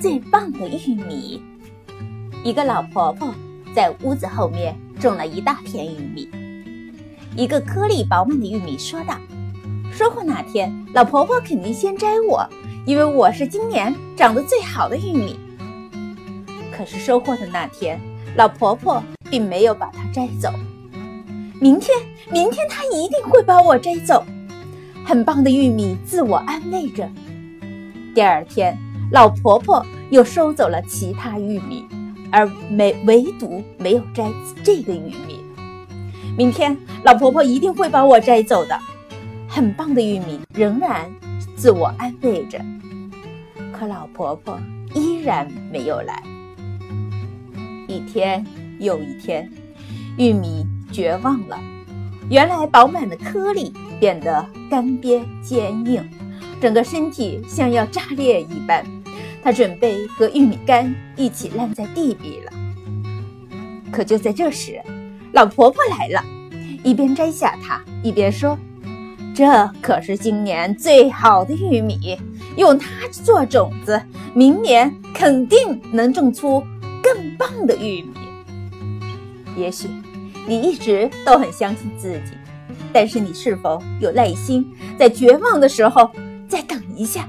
最棒的玉米。一个老婆婆在屋子后面种了一大片玉米。一个颗粒饱满的玉米说道：“收获那天，老婆婆肯定先摘我，因为我是今年长得最好的玉米。”可是收获的那天，老婆婆并没有把它摘走。明天，明天她一定会把我摘走。很棒的玉米自我安慰着。第二天，老婆婆又收走了其他玉米，而没唯独没有摘这个玉米。明天，老婆婆一定会把我摘走的。很棒的玉米仍然自我安慰着，可老婆婆依然没有来。一天又一天，玉米绝望了。原来饱满的颗粒变得干瘪坚硬，整个身体像要炸裂一般。它准备和玉米杆一起烂在地里了。可就在这时，老婆婆来了，一边摘下它，一边说：“这可是今年最好的玉米，用它做种子，明年肯定能种出更棒的玉米。”也许。你一直都很相信自己，但是你是否有耐心，在绝望的时候再等一下？